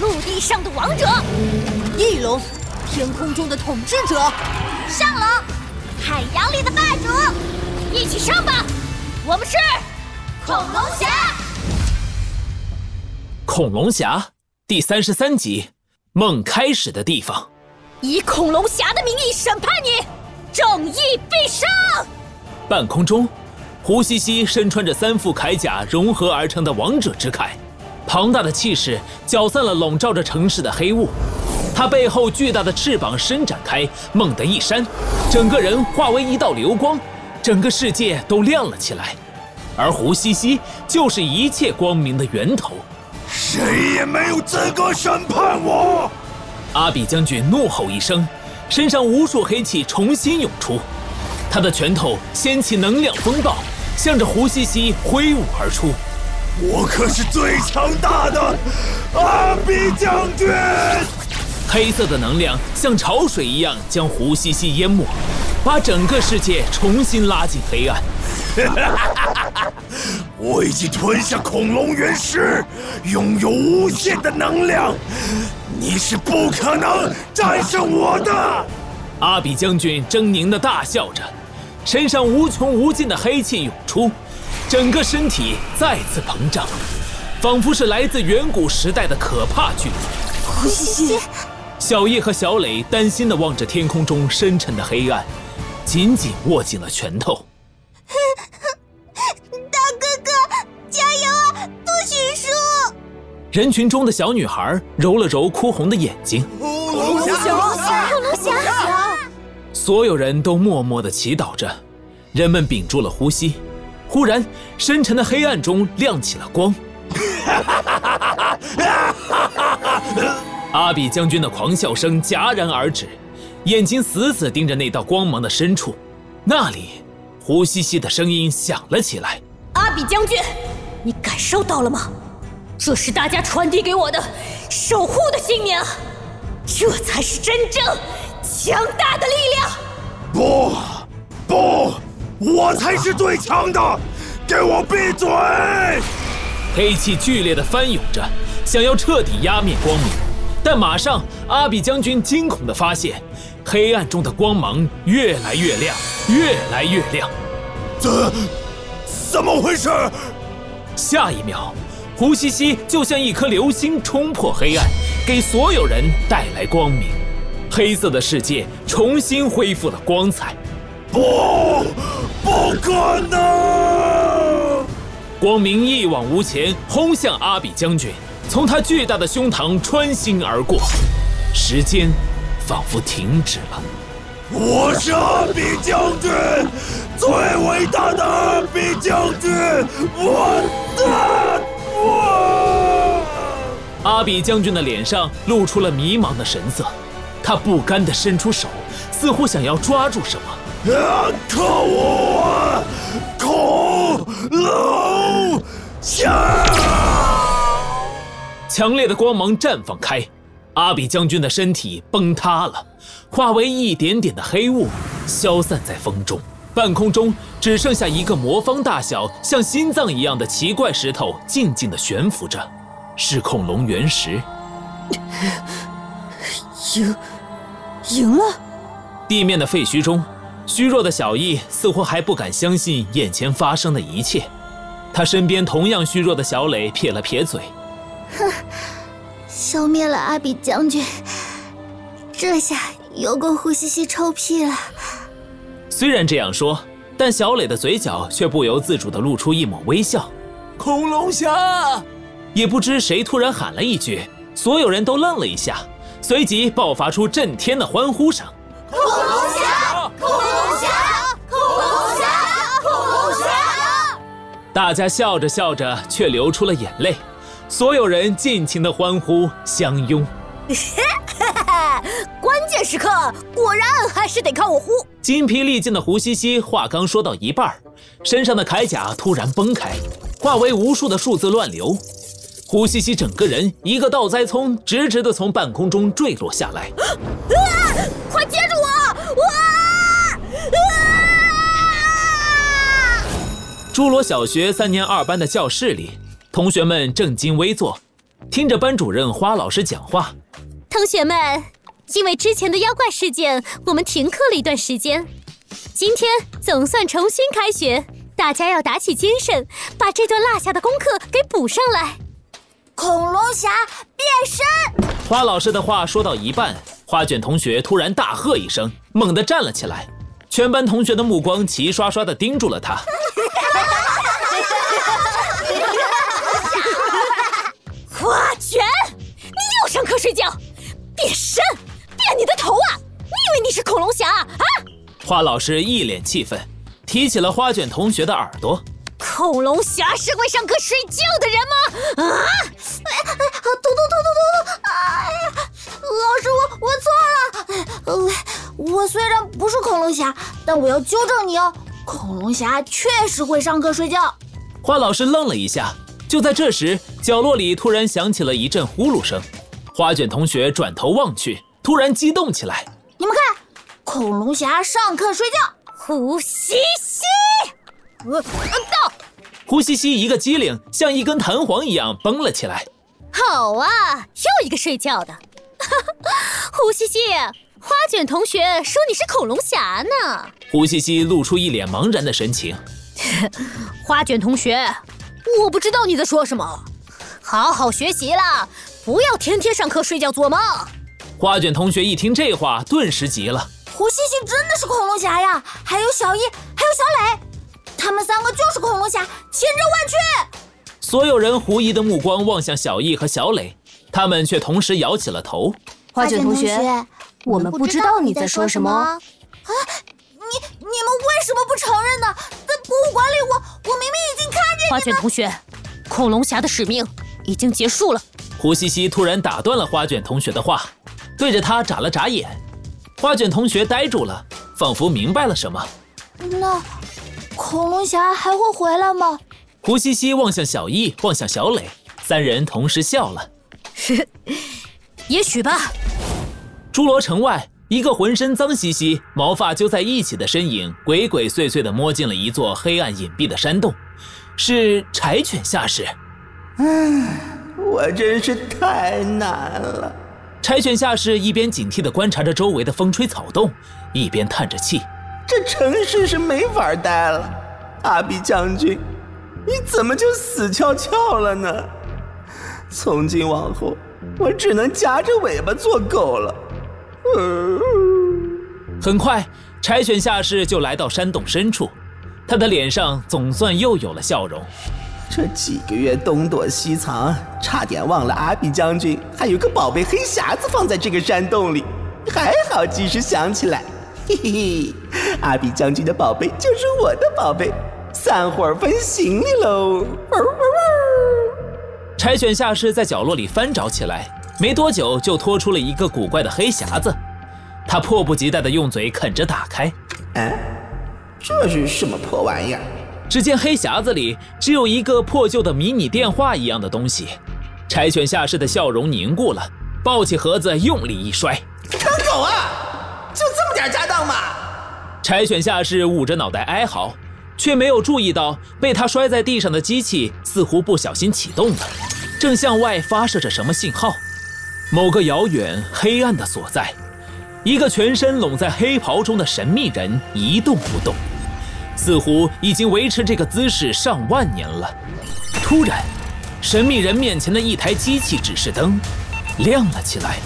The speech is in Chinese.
陆地上的王者，翼龙，天空中的统治者，上龙，海洋里的霸主，一起上吧！我们是恐龙侠。恐龙侠第三十三集，梦开始的地方。以恐龙侠的名义审判你，正义必胜！半空中，胡西西身穿着三副铠甲融合而成的王者之铠，庞大的气势搅散了笼罩着城市的黑雾。他背后巨大的翅膀伸展开，猛地一扇，整个人化为一道流光，整个世界都亮了起来。而胡西西就是一切光明的源头。谁也没有资格审判我！阿比将军怒吼一声，身上无数黑气重新涌出。他的拳头掀起能量风暴，向着胡西西挥舞而出。我可是最强大的阿比将军！黑色的能量像潮水一样将胡西西淹没，把整个世界重新拉进黑暗。我已经吞下恐龙原石，拥有无限的能量，你是不可能战胜我的！阿比将军狰狞的大笑着。身上无穷无尽的黑气涌出，整个身体再次膨胀，仿佛是来自远古时代的可怕巨龙。胡西西，小叶和小磊担心地望着天空中深沉的黑暗，紧紧握紧了拳头。大哥哥，加油啊！不许输！人群中的小女孩揉了揉哭红的眼睛。恐龙侠，恐龙侠。所有人都默默地祈祷着，人们屏住了呼吸。忽然，深沉的黑暗中亮起了光。阿比将军的狂笑声戛然而止，眼睛死死盯着那道光芒的深处。那里，胡西西的声音响了起来：“阿比将军，你感受到了吗？这是大家传递给我的守护的信念啊！这才是真正……”强大的力量！不，不，我才是最强的！给我闭嘴！黑气剧烈的翻涌着，想要彻底压灭光明。但马上，阿比将军惊恐的发现，黑暗中的光芒越来越亮，越来越亮。怎，怎么回事？下一秒，胡西西就像一颗流星冲破黑暗，给所有人带来光明。黑色的世界重新恢复了光彩，不，不可能！光明一往无前，轰向阿比将军，从他巨大的胸膛穿心而过，时间仿佛停止了。我是阿比将军，最伟大的阿比将军！我的我！阿比将军的脸上露出了迷茫的神色。他不甘地伸出手，似乎想要抓住什么。啊！可恶！恐龙侠！强烈的光芒绽放开，阿比将军的身体崩塌了，化为一点点的黑雾，消散在风中。半空中只剩下一个魔方大小、像心脏一样的奇怪石头，静静的悬浮着，是恐龙原石。赢，赢了！地面的废墟中，虚弱的小易似乎还不敢相信眼前发生的一切。他身边同样虚弱的小磊撇了撇嘴：“哼，消灭了阿比将军，这下有够胡西西臭屁了。”虽然这样说，但小磊的嘴角却不由自主地露出一抹微笑。恐龙侠！也不知谁突然喊了一句，所有人都愣了一下。随即爆发出震天的欢呼声：“大家笑着笑着，却流出了眼泪。所有人尽情的欢呼相拥。关键时刻，果然还是得靠我呼。筋疲力尽的胡西西话刚说到一半，身上的铠甲突然崩开，化为无数的数字乱流。胡西西整个人一个倒栽葱，直直的从半空中坠落下来。啊！快接住侏罗小学三年二班的教室里，同学们正襟危坐，听着班主任花老师讲话。同学们，因为之前的妖怪事件，我们停课了一段时间。今天总算重新开学，大家要打起精神，把这段落下的功课给补上来。恐龙侠变身！花老师的话说到一半，花卷同学突然大喝一声，猛地站了起来，全班同学的目光齐刷刷地盯住了他。花卷，你又上课睡觉，变身，变你的头啊！你以为你是恐龙侠啊？花老师一脸气愤，提起了花卷同学的耳朵。恐龙侠是会上课睡觉的人吗？啊！哎哎，突突突突突！哎呀，老师，我我错了。呃，我虽然不是恐龙侠，但我要纠正你哦。恐龙侠确实会上课睡觉。花老师愣了一下，就在这时，角落里突然响起了一阵呼噜声。花卷同学转头望去，突然激动起来：“你们看，恐龙侠上课睡觉！”呼吸吸。呃，到！胡西西一个机灵，像一根弹簧一样绷了起来。好啊，又一个睡觉的。胡西西，花卷同学说你是恐龙侠呢。胡西西露出一脸茫然的神情。花卷同学，我不知道你在说什么。好好学习啦，不要天天上课睡觉做梦。花卷同学一听这话，顿时急了。胡西西真的是恐龙侠呀，还有小一，还有小磊。他们三个就是恐龙侠，千真万确。所有人狐疑的目光望向小易和小磊，他们却同时摇起了头。花卷同学，我们不知道你在说什么。啊，你你们为什么不承认呢？在博物馆里，我我明明已经看见。花卷同学，恐龙侠的使命已经结束了。胡西西突然打断了花卷同学的话，对着他眨了眨眼。花卷同学呆住了，仿佛明白了什么。那。恐龙侠还会回来吗？胡西西望向小易，望向小磊，三人同时笑了。也许吧。侏罗城外，一个浑身脏兮兮、毛发揪在一起的身影，鬼鬼祟祟地摸进了一座黑暗隐蔽的山洞，是柴犬下士。唉，我真是太难了。柴犬下士一边警惕地观察着周围的风吹草动，一边叹着气。这城市是没法待了，阿比将军，你怎么就死翘翘了呢？从今往后，我只能夹着尾巴做狗了。很快，柴犬下士就来到山洞深处，他的脸上总算又有了笑容。这几个月东躲西藏，差点忘了阿比将军还有个宝贝黑匣子放在这个山洞里，还好及时想起来。嘿嘿，阿比将军的宝贝就是我的宝贝，散伙分行李喽！柴犬下士在角落里翻找起来，没多久就拖出了一个古怪的黑匣子，他迫不及待地用嘴啃着打开。哎，这是什么破玩意儿？只见黑匣子里只有一个破旧的迷你电话一样的东西。柴犬下士的笑容凝固了，抱起盒子用力一摔，坑狗啊！就这么点家当吗？柴犬下士捂着脑袋哀嚎，却没有注意到被他摔在地上的机器似乎不小心启动了，正向外发射着什么信号。某个遥远黑暗的所在，一个全身拢在黑袍中的神秘人一动不动，似乎已经维持这个姿势上万年了。突然，神秘人面前的一台机器指示灯亮了起来。